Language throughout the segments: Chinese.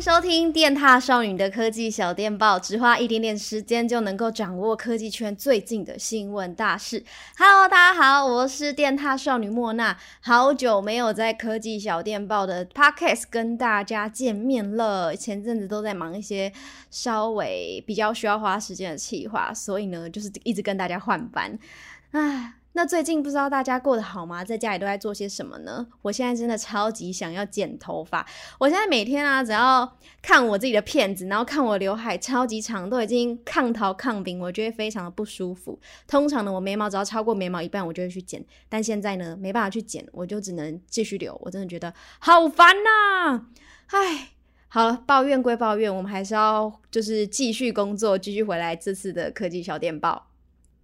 收听电踏少女的科技小电报，只花一点点时间就能够掌握科技圈最近的新闻大事。Hello，大家好，我是电踏少女莫娜，好久没有在科技小电报的 Podcast 跟大家见面了。前阵子都在忙一些稍微比较需要花时间的企划，所以呢，就是一直跟大家换班。唉。那最近不知道大家过得好吗？在家里都在做些什么呢？我现在真的超级想要剪头发。我现在每天啊，只要看我自己的片子，然后看我刘海超级长，都已经抗桃抗病，我觉得非常的不舒服。通常呢，我眉毛只要超过眉毛一半，我就会去剪。但现在呢，没办法去剪，我就只能继续留。我真的觉得好烦呐！唉，好了，抱怨归抱怨，我们还是要就是继续工作，继续回来这次的科技小电报。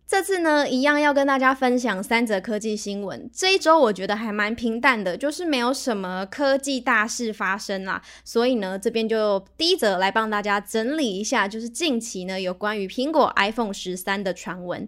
这次呢，一样要跟大家分享三则科技新闻。这一周我觉得还蛮平淡的，就是没有什么科技大事发生啦。所以呢，这边就第一则来帮大家整理一下，就是近期呢有关于苹果 iPhone 十三的传闻。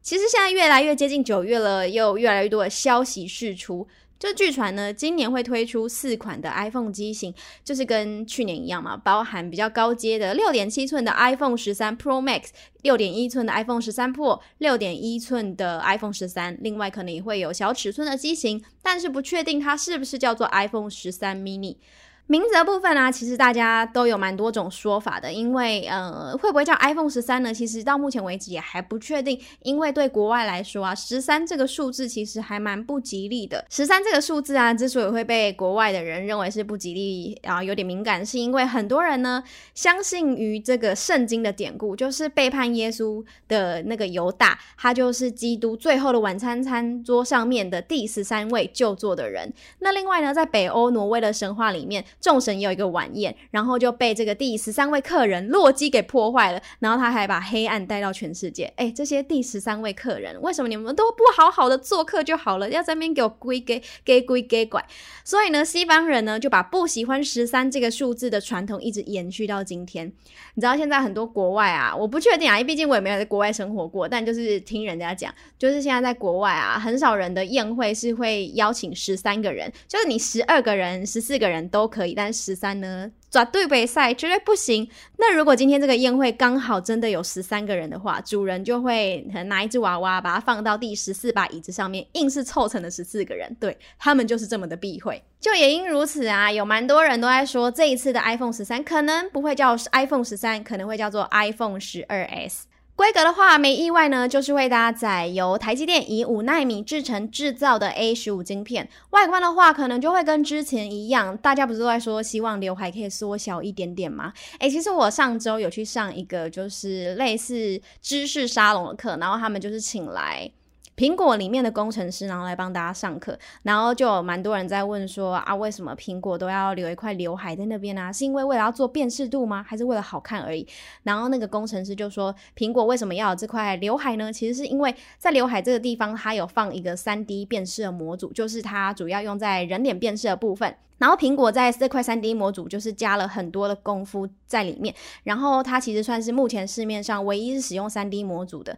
其实现在越来越接近九月了，又越来越多的消息释出。就据传呢，今年会推出四款的 iPhone 机型，就是跟去年一样嘛，包含比较高阶的六点七寸的 iPhone 十三 Pro Max，六点一寸的 iPhone 十三 Pro，六点一寸的 iPhone 十三，另外可能也会有小尺寸的机型，但是不确定它是不是叫做 iPhone 十三 Mini。名字部分呢、啊，其实大家都有蛮多种说法的，因为呃，会不会叫 iPhone 十三呢？其实到目前为止也还不确定，因为对国外来说啊，十三这个数字其实还蛮不吉利的。十三这个数字啊，之所以会被国外的人认为是不吉利啊，有点敏感，是因为很多人呢相信于这个圣经的典故，就是背叛耶稣的那个犹大，他就是基督最后的晚餐餐桌上面的第十三位就座的人。那另外呢，在北欧挪威的神话里面，众神有一个晚宴，然后就被这个第十三位客人洛基给破坏了，然后他还把黑暗带到全世界。哎，这些第十三位客人，为什么你们都不好好的做客就好了，要在那边给我归给给归给拐？所以呢，西方人呢就把不喜欢十三这个数字的传统一直延续到今天。你知道现在很多国外啊，我不确定啊，因为毕竟我也没有在国外生活过，但就是听人家讲，就是现在在国外啊，很少人的宴会是会邀请十三个人，就是你十二个人、十四个人都可。可以但十三呢，绝对袂使，绝对不行。那如果今天这个宴会刚好真的有十三个人的话，主人就会拿一只娃娃，把它放到第十四把椅子上面，硬是凑成了十四个人。对，他们就是这么的避讳。就也因如此啊，有蛮多人都在说，这一次的 iPhone 十三可能不会叫 iPhone 十三，可能会叫做 iPhone 十二 S。规格的话，没意外呢，就是会搭载由台积电以五纳米制程制造的 A 十五晶片。外观的话，可能就会跟之前一样，大家不是都在说希望刘海可以缩小一点点吗？诶，其实我上周有去上一个就是类似知识沙龙的课，然后他们就是请来。苹果里面的工程师，然后来帮大家上课，然后就有蛮多人在问说啊，为什么苹果都要留一块刘海在那边呢？是因为为了要做辨识度吗？还是为了好看而已？然后那个工程师就说，苹果为什么要有这块刘海呢？其实是因为在刘海这个地方，它有放一个 3D 辨识的模组，就是它主要用在人脸辨识的部分。然后苹果在这块 3D 模组就是加了很多的功夫在里面，然后它其实算是目前市面上唯一是使用 3D 模组的。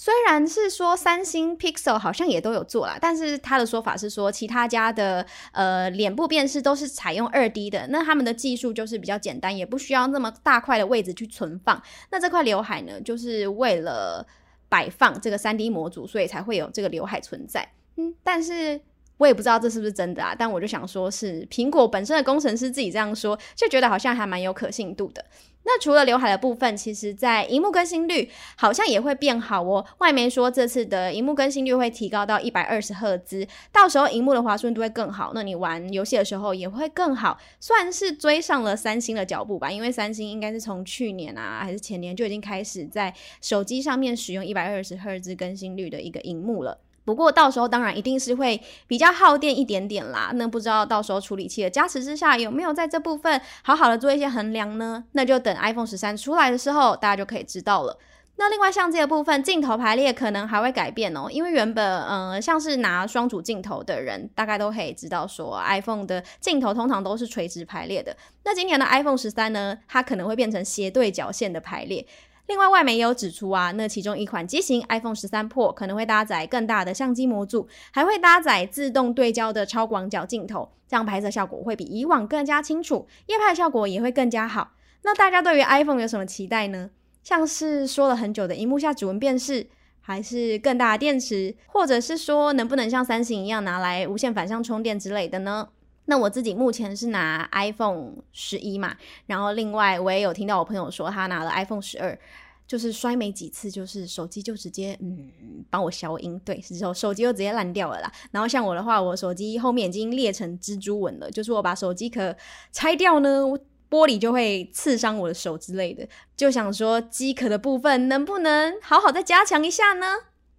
虽然是说三星 Pixel 好像也都有做啦，但是他的说法是说其他家的呃脸部辨识都是采用二 D 的，那他们的技术就是比较简单，也不需要那么大块的位置去存放。那这块刘海呢，就是为了摆放这个三 D 模组，所以才会有这个刘海存在。嗯，但是。我也不知道这是不是真的啊，但我就想说是苹果本身的工程师自己这样说，就觉得好像还蛮有可信度的。那除了刘海的部分，其实在荧幕更新率好像也会变好哦。外媒说这次的荧幕更新率会提高到一百二十赫兹，到时候荧幕的滑顺度会更好，那你玩游戏的时候也会更好，算是追上了三星的脚步吧。因为三星应该是从去年啊还是前年就已经开始在手机上面使用一百二十赫兹更新率的一个荧幕了。不过到时候当然一定是会比较耗电一点点啦。那不知道到时候处理器的加持之下有没有在这部分好好的做一些衡量呢？那就等 iPhone 十三出来的时候，大家就可以知道了。那另外相机的部分，镜头排列可能还会改变哦，因为原本呃像是拿双主镜头的人，大概都可以知道说 iPhone 的镜头通常都是垂直排列的。那今年的 iPhone 十三呢，它可能会变成斜对角线的排列。另外，外媒也有指出啊，那其中一款机型 iPhone 十三 Pro 可能会搭载更大的相机模组，还会搭载自动对焦的超广角镜头，这样拍摄效果会比以往更加清楚，夜拍效果也会更加好。那大家对于 iPhone 有什么期待呢？像是说了很久的荧幕下指纹辨识，还是更大的电池，或者是说能不能像三星一样拿来无线反向充电之类的呢？那我自己目前是拿 iPhone 十一嘛，然后另外我也有听到我朋友说他拿了 iPhone 十二，就是摔没几次，就是手机就直接嗯帮我消音，对，之后手机就直接烂掉了啦。然后像我的话，我手机后面已经裂成蜘蛛纹了，就是我把手机壳拆掉呢，玻璃就会刺伤我的手之类的。就想说机壳的部分能不能好好再加强一下呢？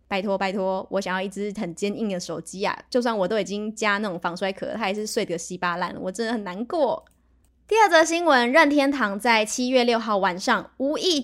拜托拜托，我想要一只很坚硬的手机啊！就算我都已经加那种防摔壳，它还是碎得稀巴烂，我真的很难过。第二则新闻，任天堂在七月六号晚上无意。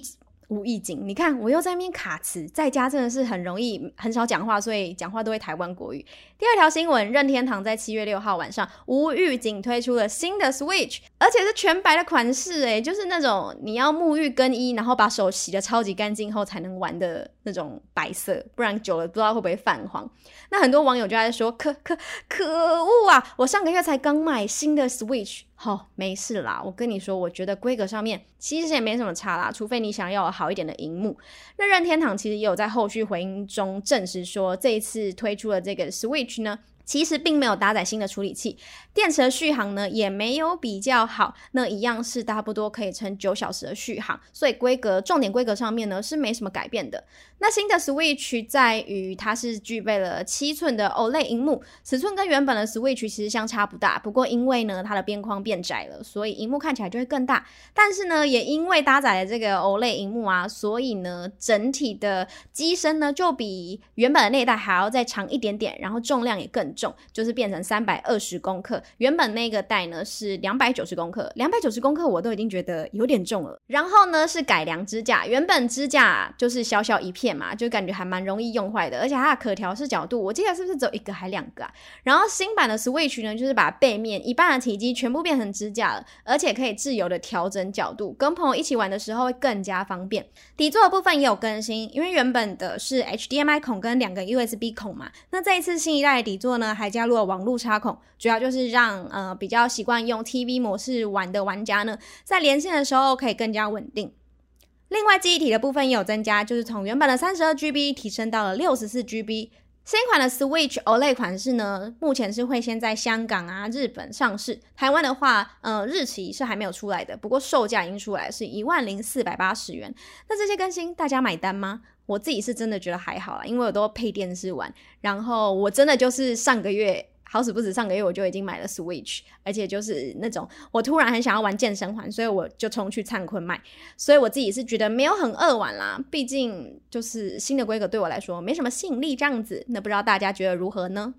无意景，你看我又在那边卡词，在家真的是很容易很少讲话，所以讲话都会台湾国语。第二条新闻，任天堂在七月六号晚上无预警推出了新的 Switch，而且是全白的款式，诶，就是那种你要沐浴更衣，然后把手洗得超级干净后才能玩的那种白色，不然久了不知道会不会泛黄。那很多网友就在说，可可可恶啊！我上个月才刚买新的 Switch。好、没事啦。我跟你说，我觉得规格上面其实也没什么差啦，除非你想要好一点的荧幕。那任天堂其实也有在后续回应中证实说，这一次推出的这个 Switch 呢，其实并没有搭载新的处理器，电池的续航呢也没有比较好，那一样是差不多可以撑九小时的续航，所以规格重点规格上面呢是没什么改变的。那新的 Switch 在于它是具备了七寸的 OLED 荧幕，尺寸跟原本的 Switch 其实相差不大，不过因为呢它的边框变窄了，所以荧幕看起来就会更大。但是呢也因为搭载了这个 OLED 荧幕啊，所以呢整体的机身呢就比原本的那一代还要再长一点点，然后重量也更重，就是变成三百二十公克。原本那个代呢是两百九十公克，两百九十公克我都已经觉得有点重了。然后呢是改良支架，原本支架就是小小一片。嘛，就感觉还蛮容易用坏的，而且它的可调式角度，我记得是不是只有一个还两个啊？然后新版的 Switch 呢，就是把背面一半的体积全部变成支架了，而且可以自由的调整角度，跟朋友一起玩的时候会更加方便。底座的部分也有更新，因为原本的是 HDMI 孔跟两个 USB 孔嘛，那这一次新一代的底座呢，还加入了网路插孔，主要就是让呃比较习惯用 TV 模式玩的玩家呢，在连线的时候可以更加稳定。另外，记忆体的部分也有增加，就是从原本的三十二 GB 提升到了六十四 GB。新款的 Switch OLED 款式呢，目前是会先在香港啊、日本上市，台湾的话，呃，日期是还没有出来的，不过售价已经出来，是一万零四百八十元。那这些更新大家买单吗？我自己是真的觉得还好啦，因为我都配电视玩，然后我真的就是上个月。好死不死，上个月我就已经买了 Switch，而且就是那种我突然很想要玩健身环，所以我就冲去灿坤买。所以我自己是觉得没有很饿玩啦，毕竟就是新的规格对我来说没什么吸引力这样子。那不知道大家觉得如何呢？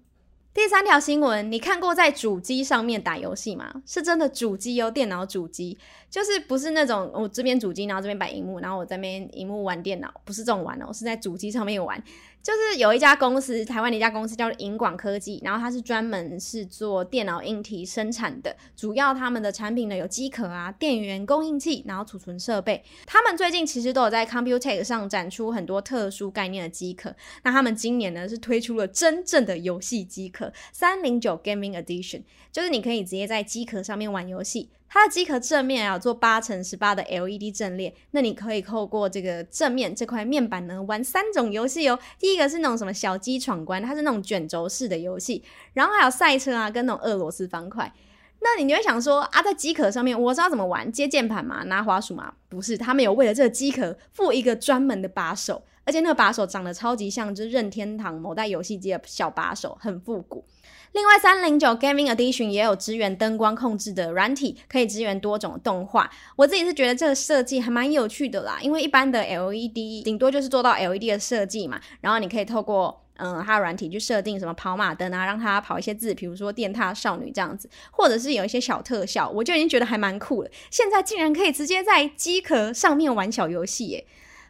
第三条新闻，你看过在主机上面打游戏吗？是真的主机哦，电脑主机，就是不是那种我这边主机，然后这边摆荧幕，然后我这边荧幕玩电脑，不是这种玩哦，是在主机上面玩。就是有一家公司，台湾的一家公司叫做银广科技，然后它是专门是做电脑硬体生产的，主要他们的产品呢有机壳啊、电源供应器，然后储存设备。他们最近其实都有在 Computex 上展出很多特殊概念的机壳。那他们今年呢是推出了真正的游戏机壳三零九 Gaming Edition，就是你可以直接在机壳上面玩游戏。它的机壳正面啊，做八乘十八的 LED 阵列，那你可以透过这个正面这块面板呢，玩三种游戏哦。第一个是那种什么小鸡闯关，它是那种卷轴式的游戏，然后还有赛车啊，跟那种俄罗斯方块。那你就会想说啊，在机壳上面我知道怎么玩，接键盘嘛，拿滑鼠嘛？不是，他们有为了这个机壳附一个专门的把手，而且那个把手长得超级像，就是任天堂某代游戏机的小把手，很复古。另外，三零九 Gaming Edition 也有支援灯光控制的软体，可以支援多种动画。我自己是觉得这个设计还蛮有趣的啦，因为一般的 LED 顶多就是做到 LED 的设计嘛，然后你可以透过嗯它的软体去设定什么跑马灯啊，让它跑一些字，比如说电踏少女这样子，或者是有一些小特效，我就已经觉得还蛮酷了。现在竟然可以直接在机壳上面玩小游戏耶！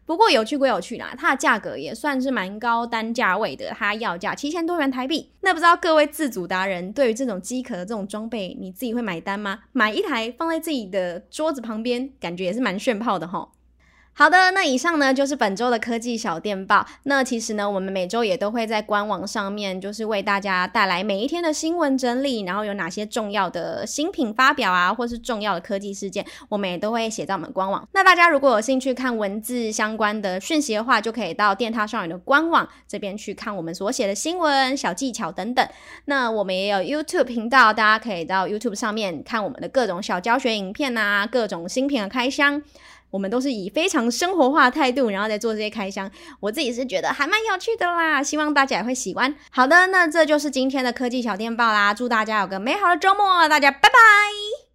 不过有趣归有趣啦，它的价格也算是蛮高单价位的，它要价七千多元台币。那不知道各位自主达人对于这种机壳的这种装备，你自己会买单吗？买一台放在自己的桌子旁边，感觉也是蛮炫炮的吼。好的，那以上呢就是本周的科技小电报。那其实呢，我们每周也都会在官网上面，就是为大家带来每一天的新闻整理，然后有哪些重要的新品发表啊，或是重要的科技事件，我们也都会写在我们官网。那大家如果有兴趣看文字相关的讯息的话，就可以到电塔少女的官网这边去看我们所写的新闻、小技巧等等。那我们也有 YouTube 频道，大家可以到 YouTube 上面看我们的各种小教学影片啊，各种新品的开箱。我们都是以非常生活化的态度，然后再做这些开箱。我自己是觉得还蛮有趣的啦，希望大家也会喜欢。好的，那这就是今天的科技小电报啦，祝大家有个美好的周末，大家拜拜。